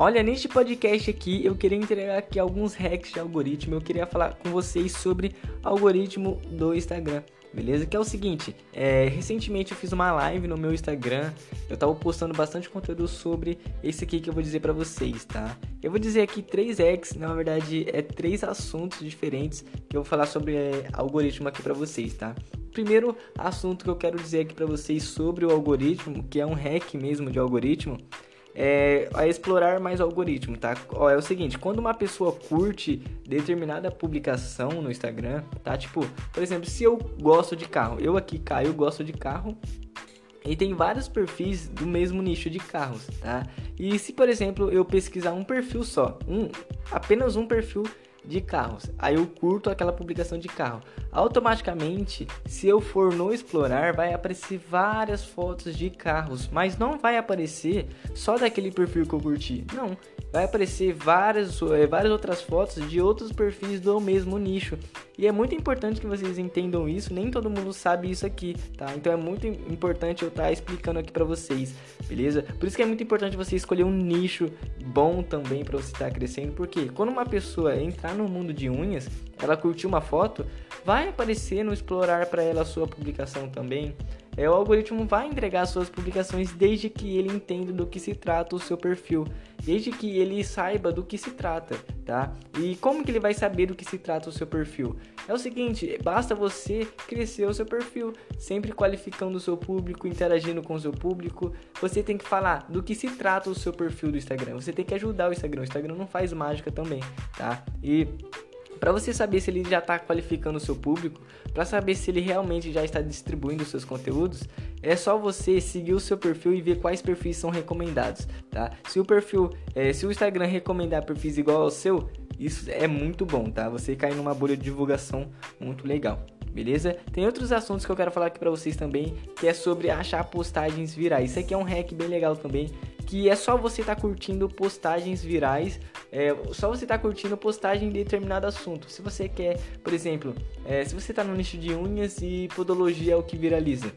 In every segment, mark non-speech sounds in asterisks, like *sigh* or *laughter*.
Olha, neste podcast aqui eu queria entregar aqui alguns hacks de algoritmo. Eu queria falar com vocês sobre algoritmo do Instagram beleza? Que é o seguinte, é, recentemente eu fiz uma live no meu Instagram, eu tava postando bastante conteúdo sobre esse aqui que eu vou dizer para vocês, tá? Eu vou dizer aqui três hacks, na verdade é três assuntos diferentes que eu vou falar sobre é, algoritmo aqui para vocês, tá? Primeiro assunto que eu quero dizer aqui para vocês sobre o algoritmo, que é um hack mesmo de algoritmo, é, a explorar mais o algoritmo, tá? Ó, é o seguinte, quando uma pessoa curte determinada publicação no Instagram, tá? Tipo, por exemplo, se eu gosto de carro, eu aqui, Caio, gosto de carro, e tem vários perfis do mesmo nicho de carros, tá? E se, por exemplo, eu pesquisar um perfil só, um, apenas um perfil de carros. Aí eu curto aquela publicação de carro. Automaticamente, se eu for no explorar, vai aparecer várias fotos de carros, mas não vai aparecer só daquele perfil que eu curti. Não, vai aparecer várias, eh, várias outras fotos de outros perfis do mesmo nicho. E é muito importante que vocês entendam isso, nem todo mundo sabe isso aqui, tá? Então é muito importante eu estar tá explicando aqui para vocês, beleza? Por isso que é muito importante você escolher um nicho bom também para você estar tá crescendo, porque quando uma pessoa entrar no mundo de unhas, ela curtiu uma foto, vai aparecer no explorar para ela a sua publicação também. É, o algoritmo vai entregar suas publicações desde que ele entenda do que se trata o seu perfil, desde que ele saiba do que se trata, tá? E como que ele vai saber do que se trata o seu perfil? É o seguinte, basta você crescer o seu perfil, sempre qualificando o seu público, interagindo com o seu público. Você tem que falar do que se trata o seu perfil do Instagram. Você tem que ajudar o Instagram. O Instagram não faz mágica também, tá? E para você saber se ele já está qualificando o seu público, para saber se ele realmente já está distribuindo seus conteúdos, é só você seguir o seu perfil e ver quais perfis são recomendados, tá? Se o perfil, é, se o Instagram recomendar perfis igual ao seu, isso é muito bom, tá? Você cai numa bolha de divulgação muito legal. Beleza? Tem outros assuntos que eu quero falar aqui para vocês também, que é sobre achar postagens virais. Isso aqui é um hack bem legal também, que é só você estar tá curtindo postagens virais, é, só você tá curtindo postagem de determinado assunto. Se você quer, por exemplo, é, se você está no nicho de unhas e podologia é o que viraliza.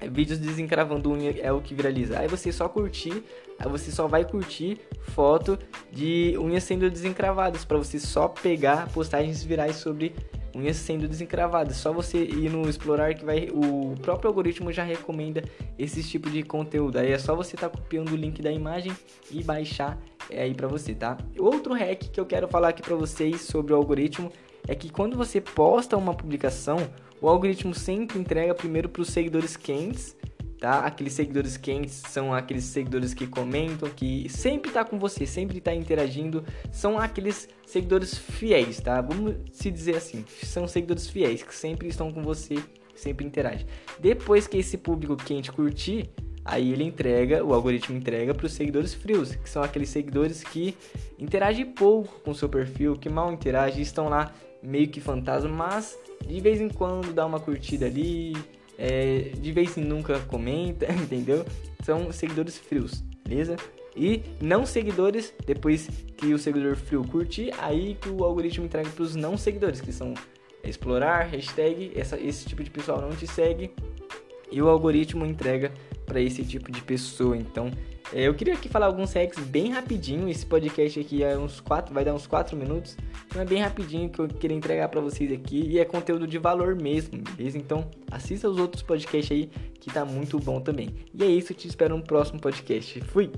É, vídeos desencravando unha é o que viraliza. Aí você só curtir, aí você só vai curtir foto de unhas sendo desencravadas para você só pegar postagens virais sobre unhas sendo desencravadas. Só você ir no explorar que vai o próprio algoritmo já recomenda esse tipo de conteúdo. Aí é só você estar tá copiando o link da imagem e baixar aí para você, tá? Outro hack que eu quero falar aqui para vocês sobre o algoritmo é que quando você posta uma publicação, o algoritmo sempre entrega primeiro para os seguidores quentes tá? Aqueles seguidores quentes são aqueles seguidores que comentam, que sempre tá com você, sempre tá interagindo, são aqueles seguidores fiéis, tá? Vamos se dizer assim, são seguidores fiéis que sempre estão com você, sempre interagem. Depois que esse público quente curtir, aí ele entrega, o algoritmo entrega para os seguidores frios, que são aqueles seguidores que interagem pouco com o seu perfil, que mal interagem, estão lá meio que fantasma, mas de vez em quando dá uma curtida ali, é, de vez em nunca comenta, *laughs* entendeu? São seguidores frios, beleza? E não seguidores, depois que o seguidor frio curtir, aí que o algoritmo entrega para os não seguidores, que são explorar, hashtag, essa, esse tipo de pessoal não te segue, e o algoritmo entrega para esse tipo de pessoa. Então, é, eu queria aqui falar alguns hacks bem rapidinho. Esse podcast aqui é uns quatro, vai dar uns 4 minutos. Então é bem rapidinho que eu queria entregar para vocês aqui e é conteúdo de valor mesmo, beleza? Então assista os outros podcasts aí que tá muito bom também. E é isso, te espero no próximo podcast. Fui!